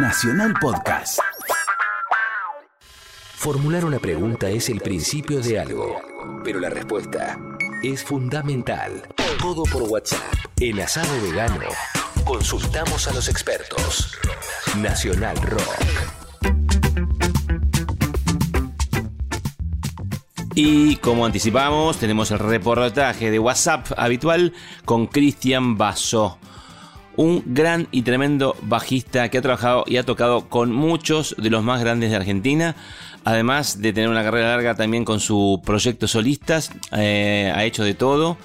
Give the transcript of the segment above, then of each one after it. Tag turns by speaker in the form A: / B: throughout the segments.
A: Nacional Podcast.
B: Formular una pregunta es el principio de algo, pero la respuesta es fundamental. Todo por WhatsApp. En Asado Vegano, consultamos a los expertos. Nacional Rock.
C: Y como anticipamos, tenemos el reportaje de WhatsApp habitual con Cristian Basso. Un gran y tremendo bajista que ha trabajado y ha tocado con muchos de los más grandes de Argentina. Además de tener una carrera larga también con su proyecto solistas, eh, ha hecho de todo.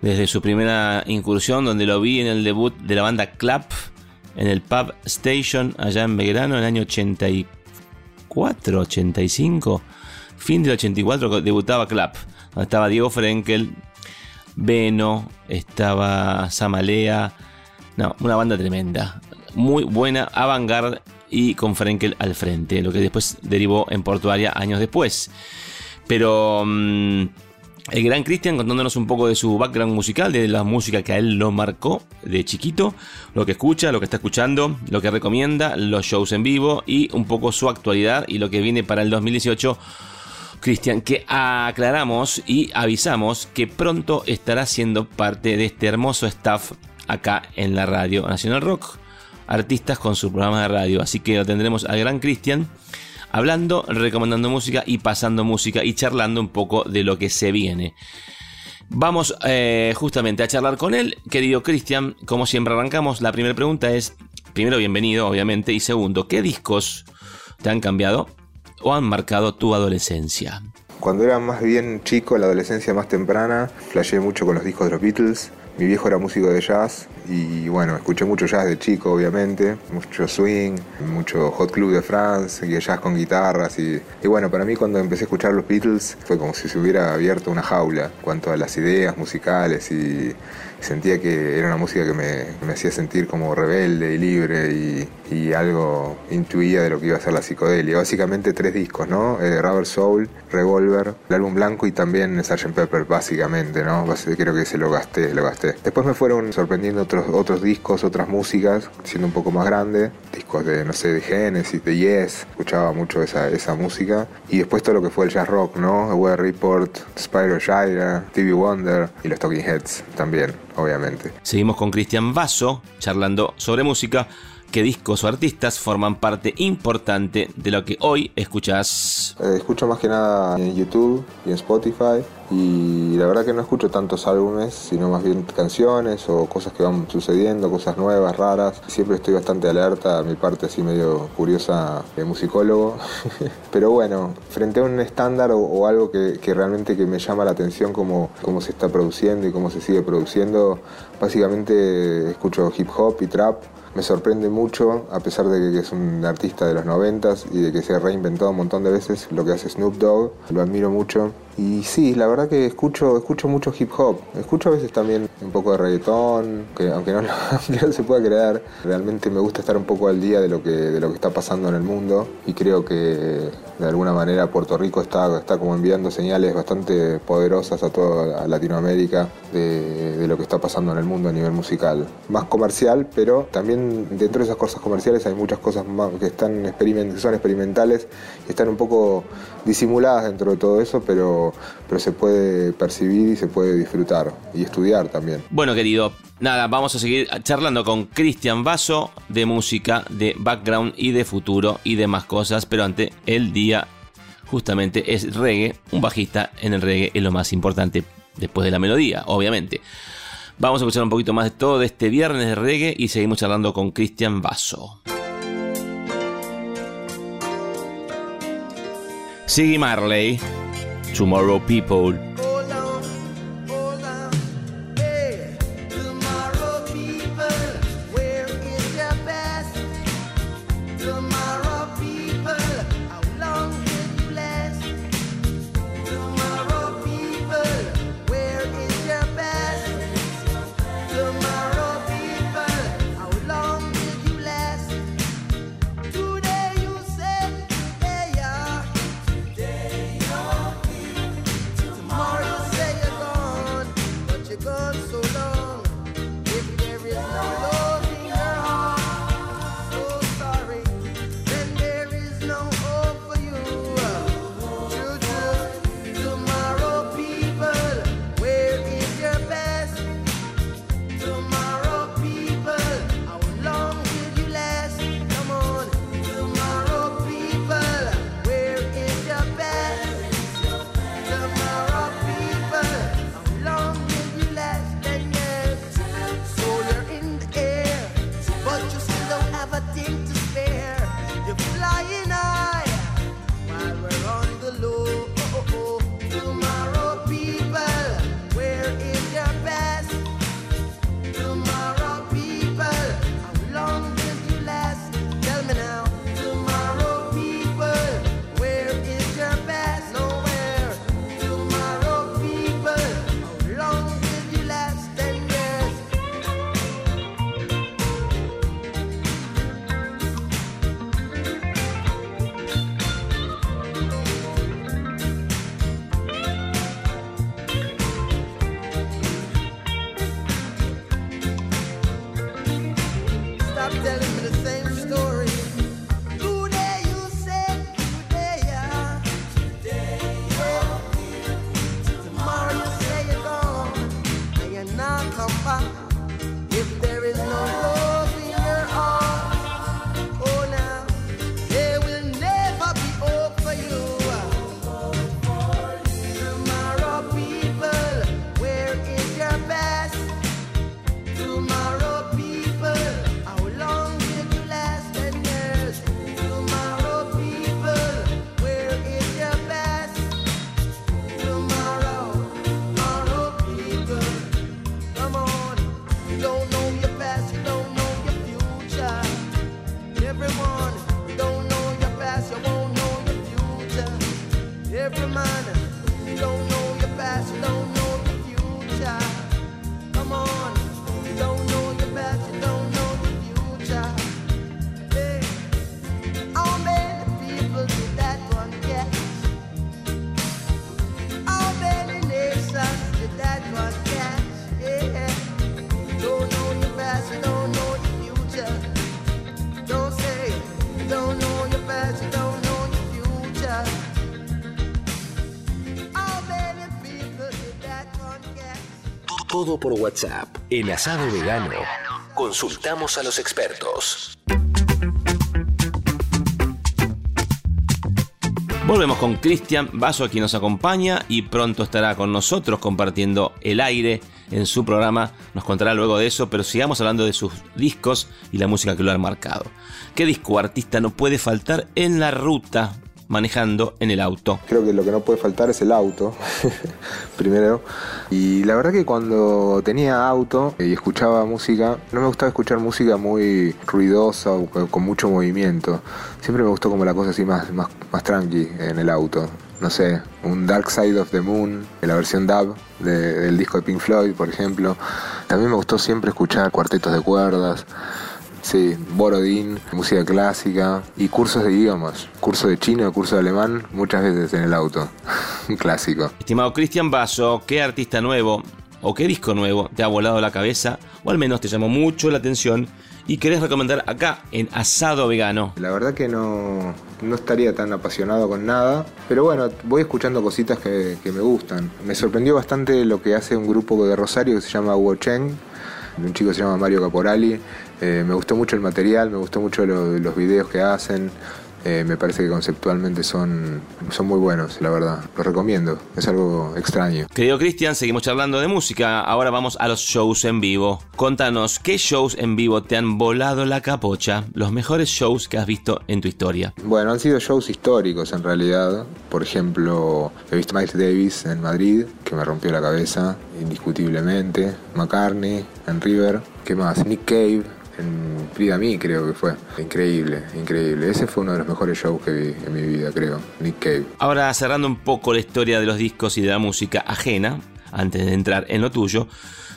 C: Desde su primera incursión, donde lo vi en el debut de la banda Clap, en el Pub Station, allá en Belgrano, en el año 84, 85 fin del 84 debutaba Clap. Estaba Diego Frenkel, Beno, estaba Samalea. No, una banda tremenda. Muy buena, avant y con Frenkel al frente. Lo que después derivó en Portuaria años después. Pero mm, el gran Cristian contándonos un poco de su background musical, de la música que a él lo marcó de chiquito, lo que escucha, lo que está escuchando, lo que recomienda, los shows en vivo y un poco su actualidad y lo que viene para el 2018 Cristian, que aclaramos y avisamos que pronto estará siendo parte de este hermoso staff acá en la radio Nacional Rock. Artistas con su programa de radio. Así que lo tendremos al gran Cristian hablando, recomendando música y pasando música y charlando un poco de lo que se viene. Vamos eh, justamente a charlar con él, querido Cristian. Como siempre arrancamos, la primera pregunta es, primero bienvenido obviamente, y segundo, ¿qué discos te han cambiado o han marcado tu adolescencia?
D: Cuando era más bien chico, la adolescencia más temprana, flasheé mucho con los discos de los Beatles. Mi viejo era músico de jazz y bueno, escuché mucho jazz de chico, obviamente, mucho swing, mucho Hot Club de France, y jazz con guitarras. Y, y, bueno, para mí cuando empecé a escuchar los Beatles fue como si se hubiera abierto una jaula en cuanto a las ideas musicales y, sentía que era una música que me, me hacía sentir como rebelde y libre y, y, algo intuía de lo que iba a ser la psicodelia. Básicamente tres discos, ¿no? Eh, Rubber Soul, Revolver, el álbum blanco y también Sgt. Pepper, básicamente, ¿no? Creo que se lo gasté, lo gasté. Después me fueron sorprendiendo otros, otros discos, otras músicas, siendo un poco más grande, discos de, no sé, de Genesis, de Yes, escuchaba mucho esa, esa música. Y después todo lo que fue el jazz rock, ¿no? The Weather Report, Spyro Gyra, TV Wonder y los Talking Heads también obviamente.
C: Seguimos con Cristian Vaso, charlando sobre música, qué discos o artistas forman parte importante de lo que hoy escuchas.
D: Eh, escucho más que nada en YouTube y en Spotify y la verdad que no escucho tantos álbumes, sino más bien canciones o cosas que van sucediendo, cosas nuevas, raras. Siempre estoy bastante alerta, a mi parte así medio curiosa de musicólogo. Pero bueno, frente a un estándar o, algo que, realmente que me llama la atención como cómo se está produciendo y cómo se sigue produciendo, básicamente escucho hip hop y trap me sorprende mucho, a pesar de que es un artista de los noventas y de que se ha reinventado un montón de veces lo que hace Snoop Dogg, lo admiro mucho. Y sí, la verdad que escucho, escucho mucho hip hop, escucho a veces también un poco de reggaetón, que aunque no, se pueda creer, realmente me gusta estar un poco al día de lo que, de lo que está pasando en el mundo y creo que de alguna manera Puerto Rico está, está como enviando señales bastante poderosas a toda Latinoamérica de, de lo que está pasando en el mundo a nivel musical. Más comercial, pero también dentro de esas cosas comerciales hay muchas cosas más que, están que son experimentales y están un poco disimuladas dentro de todo eso, pero, pero se puede percibir y se puede disfrutar y estudiar también.
C: Bueno, querido, nada, vamos a seguir charlando con Cristian Vaso de música, de background y de futuro y demás cosas, pero ante el día justamente es reggae, un bajista en el reggae es lo más importante después de la melodía, obviamente. Vamos a escuchar un poquito más de todo de este viernes de reggae y seguimos charlando con Cristian Vaso. Siggy Marley, Tomorrow People.
B: Todo por WhatsApp. En Asado Vegano, consultamos a los expertos.
C: Volvemos con Cristian Vaso, quien nos acompaña y pronto estará con nosotros compartiendo el aire en su programa. Nos contará luego de eso, pero sigamos hablando de sus discos y la música que lo han marcado. ¿Qué disco artista no puede faltar en la ruta manejando en el auto.
D: Creo que lo que no puede faltar es el auto, primero. Y la verdad que cuando tenía auto y escuchaba música, no me gustaba escuchar música muy ruidosa o con mucho movimiento. Siempre me gustó como la cosa así más, más, más tranqui en el auto. No sé, un Dark Side of the Moon, la versión dub del disco de Pink Floyd, por ejemplo. También me gustó siempre escuchar cuartetos de cuerdas. Sí, Borodín, música clásica y cursos de idiomas. Curso de chino, curso de alemán, muchas veces en el auto. Un clásico.
C: Estimado Cristian Basso, ¿qué artista nuevo o qué disco nuevo te ha volado la cabeza o al menos te llamó mucho la atención y querés recomendar acá en Asado Vegano?
D: La verdad que no, no estaría tan apasionado con nada, pero bueno, voy escuchando cositas que, me gustan. Me sorprendió bastante lo que hace un grupo de Rosario que se llama Wocheng, de un chico que se llama Mario Caporali eh, me gustó mucho el material, me gustó mucho los videos que hacen. Eh, me parece que conceptualmente son, son muy buenos, la verdad. Los recomiendo, es algo extraño.
C: Querido Cristian, seguimos charlando de música. Ahora vamos a los shows en vivo. Contanos, ¿qué shows en vivo te han volado la capocha? Los mejores shows que has visto en tu historia.
D: Bueno, han sido shows históricos en realidad. Por ejemplo, he visto Miles Davis en Madrid, que me rompió la cabeza, indiscutiblemente. McCartney en River. ¿Qué más? Nick Cave en Frida Me creo que fue. Increíble, increíble. Ese fue uno de los mejores shows que vi en mi vida, creo. Nick Cave.
C: Ahora cerrando un poco la historia de los discos y de la música ajena, antes de entrar en lo tuyo,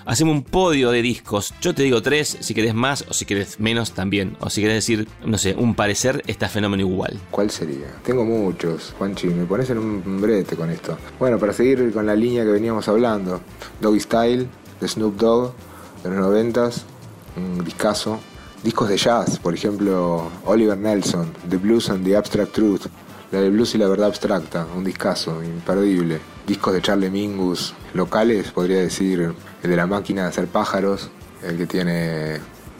C: hacemos un podio de discos. Yo te digo tres, si querés más o si querés menos también. O si querés decir, no sé, un parecer, está fenómeno igual.
D: ¿Cuál sería? Tengo muchos, Juanchi, me pones en un brete con esto. Bueno, para seguir con la línea que veníamos hablando, Doggy Style, de Snoop Dogg, de los noventas, un discazo. Discos de jazz, por ejemplo, Oliver Nelson, The Blues and the Abstract Truth, la de blues y la verdad abstracta, un discazo, imperdible. Discos de Charlie Mingus, locales, podría decir, el de la máquina de hacer pájaros, el que tiene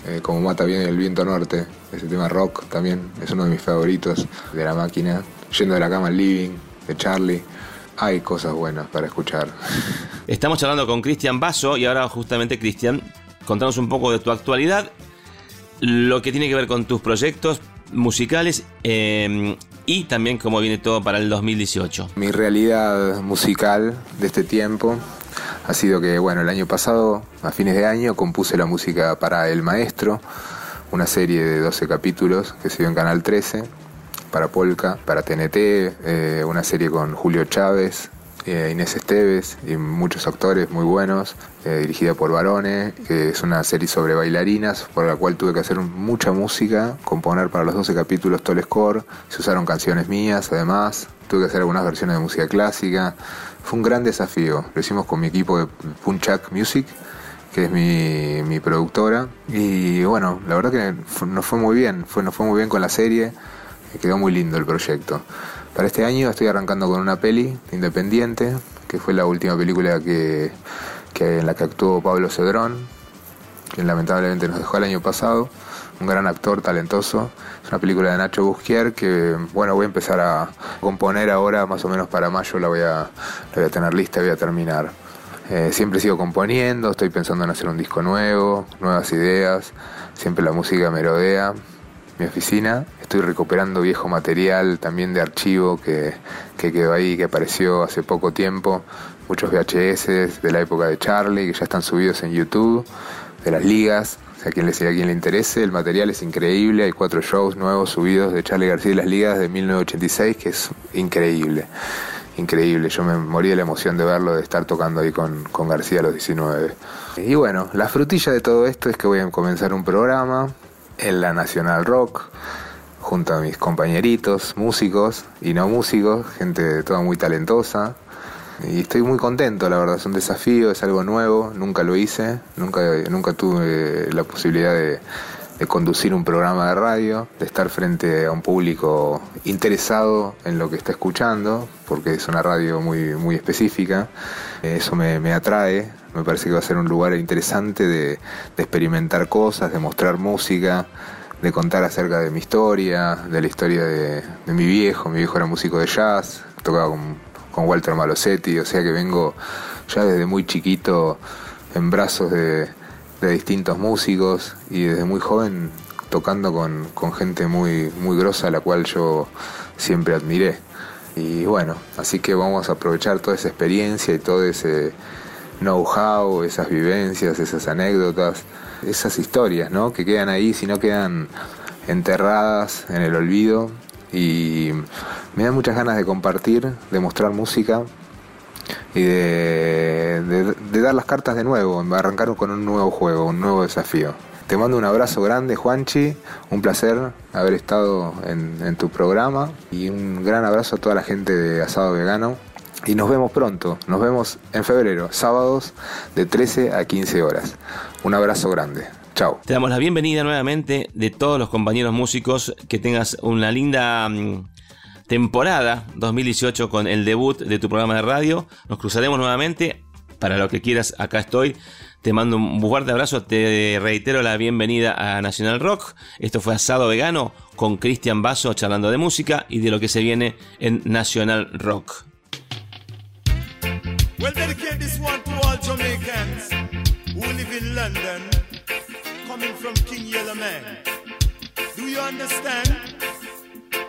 D: eh, como mata bien el viento norte, ese tema rock también, es uno de mis favoritos, de la máquina, yendo de la cama al living, de Charlie. Hay cosas buenas para escuchar.
C: Estamos hablando con Cristian Basso y ahora justamente Cristian contanos un poco de tu actualidad, lo que tiene que ver con tus proyectos musicales em, y también cómo viene todo para el 2018.
D: Mi realidad musical de este tiempo ha sido que, bueno, el año pasado, a fines de año, compuse la música para El Maestro, una serie de 12 capítulos que se dio en Canal 13, para Polka, para TNT, eh, una serie con Julio Chávez, eh, Inés Esteves y muchos actores muy buenos, eh, dirigida por Barone, que es una serie sobre bailarinas, por la cual tuve que hacer mucha música, componer para los 12 capítulos todo el score, se usaron canciones mías además, tuve que hacer algunas versiones de música clásica, fue un gran desafío, lo hicimos con mi equipo de Punchak Music que es mi, productora. Y bueno, la verdad que nos fue muy bien, fue, nos fue muy bien con la serie, quedó muy lindo el proyecto. Para este año estoy arrancando con una peli independiente, que fue la última película que, en la que actuó Pablo Cedrón, que lamentablemente nos dejó el año pasado, un gran actor talentoso. Es una película de Nacho Busquier que, bueno, voy a empezar a componer ahora, más o menos para mayo la voy a, la voy a tener lista voy a terminar. Eh, siempre sigo componiendo, estoy pensando en hacer un disco nuevo, nuevas ideas, siempre la música me rodea, mi oficina. Estoy recuperando viejo material también de archivo que, que quedó ahí, que apareció hace poco tiempo, muchos VHS de la época de Charlie que ya están subidos en YouTube, de las ligas, o sea, a quien le, a quien le interese, el material es increíble. Hay cuatro shows nuevos subidos de Charlie García y las Ligas de 1986, que es increíble increíble. Yo me morí de la emoción de verlo, de estar tocando ahí con, con García a los 19. Y bueno, la frutilla de todo esto es que voy a comenzar un programa en la Nacional Rock, junto a mis compañeritos, músicos y no músicos, gente toda muy talentosa. Y estoy muy contento, la verdad, es un desafío, es algo nuevo, nunca lo hice, nunca, nunca tuve la posibilidad de, de conducir un programa de radio, de estar frente a un público interesado en lo que está escuchando, porque es una radio muy, muy específica. Eso me, atrae, me parece que va a ser un lugar interesante de, experimentar cosas, de mostrar música, de contar acerca de mi historia, de la historia de, mi viejo. Mi viejo era músico de jazz, tocaba con, con Walter Malosetti, o sea que vengo ya desde muy chiquito en brazos de de distintos músicos y desde muy joven tocando con, gente muy, muy grosa, la cual yo siempre admiré. Y bueno, así que vamos a aprovechar toda esa experiencia y todo ese know-how, esas vivencias, esas anécdotas, esas historias, ¿no? Que quedan ahí, si no quedan enterradas en el olvido. Y me da muchas ganas de compartir, de mostrar música, y de, dar las cartas de nuevo, arrancar con un nuevo juego, un nuevo desafío. Te mando un abrazo grande, Juanchi. Un placer haber estado en, tu programa. Y un gran abrazo a toda la gente de Asado Vegano. Y nos vemos pronto. Nos vemos en febrero, sábados de 13 a 15 horas. Un abrazo grande. Chao.
A: Te damos la bienvenida nuevamente de todos los compañeros músicos. Que tengas una linda mm, temporada 2018 con el debut de tu programa de radio. Nos cruzaremos nuevamente. Para lo que quieras, acá estoy. Te mando un fuerte abrazo. Te reitero la bienvenida a National Rock. Esto fue Asado Vegano con Cristian Basso charlando de música y de lo que se viene en National Rock.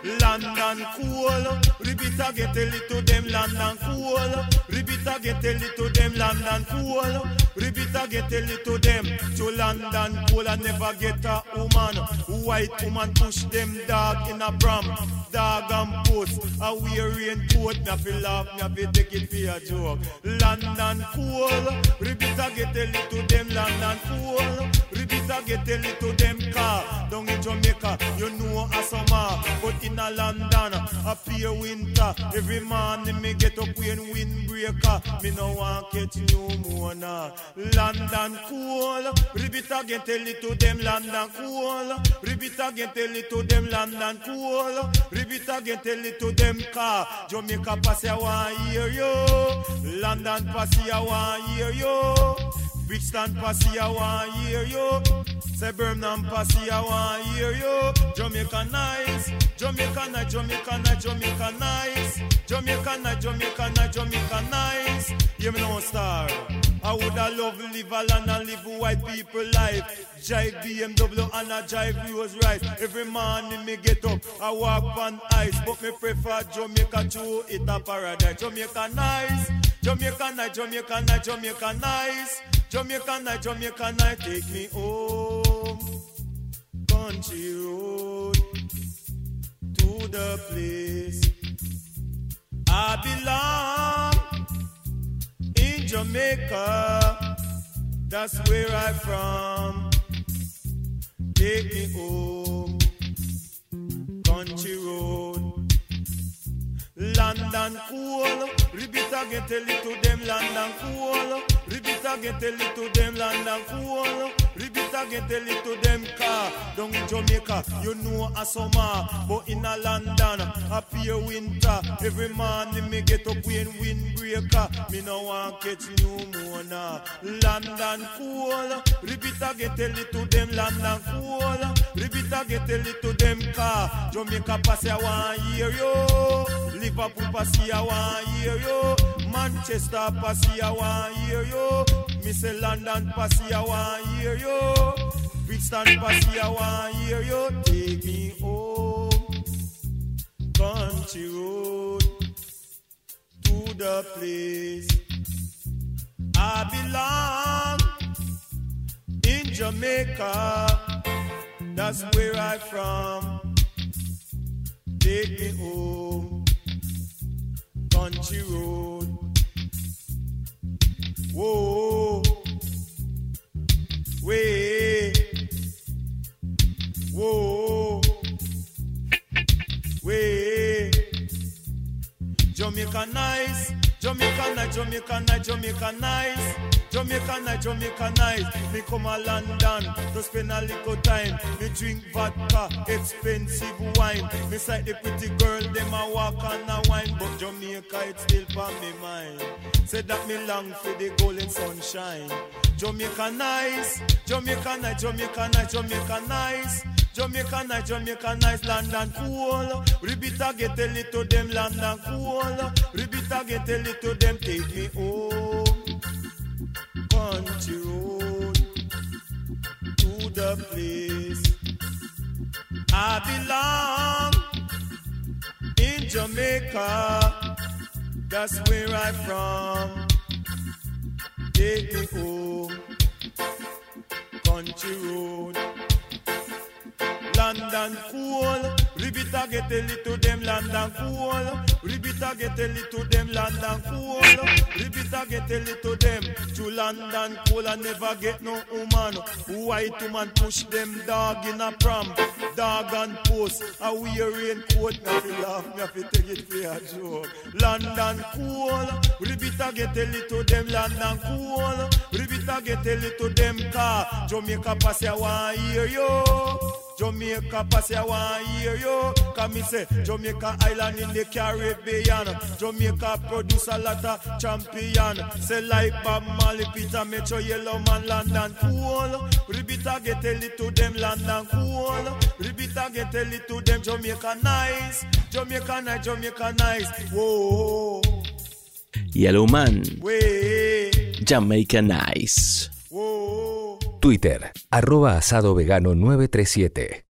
A: London cool. Repeat again, tell it to them London cool. Repeat again, tell it to them London cool. Repeat again, tell it to them to London cool. I never get a woman. White woman push them dog in a pram. Dog and post. A wear raincoat. Feel laugh, feel take it for a joke. London cool. Repeat again, tell it to them London cool. Repeat again, tell it to them car. Down in Jamaica, you know a summer. But in a London, a pure winter. Every morning me get up when windbreaker. Me no want catch no more now. London cool. Repeat again, tell it to them London cool. Repeat again, tell it to them London cool. Repeat again, tell it to them car. Jamaica pass I want hear you. London pass I want hear you. Bridgetown Passy, I want hear you. Say Birmingham Passy, I want hear you. Jamaica nice, Jamaica nice, Jamaica nice, Jamaica nice. Jamaica nice, Jamaica nice, Jamaica nice. You no star. I woulda love live a land and live white people life. Jive BMW and I jive Rolls Royce. Every morning me get up, I walk on ice, but me prefer Jamaica to it a paradise. Jamaica nice, Jamaica nice, Jamaica nice, Jamaica nice. Jamaica night, Jamaica night, take me home. Country road to the place I belong in Jamaica. That's where I'm from. Take me home, country road. London cool. Repeat again, tell it to them London cool. Repeat again, tell it to them London cool. Repeat again, tell it to them car. Down in Jamaica, you know a summer, but in a London, a pure winter. Every morning me get up when windbreaker. Me no want catch more now. London cool. Repeat again, tell it to them London cool. Repeat again, tell it to them car. Jamaica pass I want hear yo. Liverpool pass I want hear yo. Manchester pass I want hear yo. Me say London pass I want hear yo. Brixton pass I want hear yo. Take me home, country road to the place I belong in Jamaica. That's where I'm from. Take me home, country road. Whoa, way, whoa, way. Jamaica nice, Jamaica nice, Jamaica nice, Jamaica nice. Jamaica nice, Jamaica nice. Me come a London to spend a little time. Me drink vodka, expensive wine. Me sight the pretty girl, them a walk and a wine. But Jamaica, it's still for me mind. Say that me long for the golden sunshine. Jamaica nice, Jamaica nice, Jamaica nice, Jamaica nice. Jamaica nice, Jamaica nice, London cool. Again, tell it to them, London cool. Again, tell it to them, take me home. Country road to the place I belong in Jamaica. That's where I'm from. Take me home, country road land and cool. Ribita get a little them land and cool. Ribita get a little them land and cool. Ribita get a little them to land and cool and never get no woman. White woman push them dog in a pram, dog and post. A wear raincoat, me fi laugh, me fi take it for a joke. Land and cool. Ribita get a little them land and cool. Ribita get a little them car. Jamaica pass ya one hear yo. Jamaica pass I want hear you Come me say Jamaica island in the Caribbean. Jamaica produce a lot of champion. Say like Bob Marley, Peter Metro, Yellow Man, London cool. Repeat get tell it to them London cool. Repeat get tell it to them Jamaica nice. Jamaica nice, Jamaica nice. Whoa,
C: Yellow Man,
A: way,
C: Jamaica Nice.
A: whoa
B: Twitter, arroba asado vegano 937.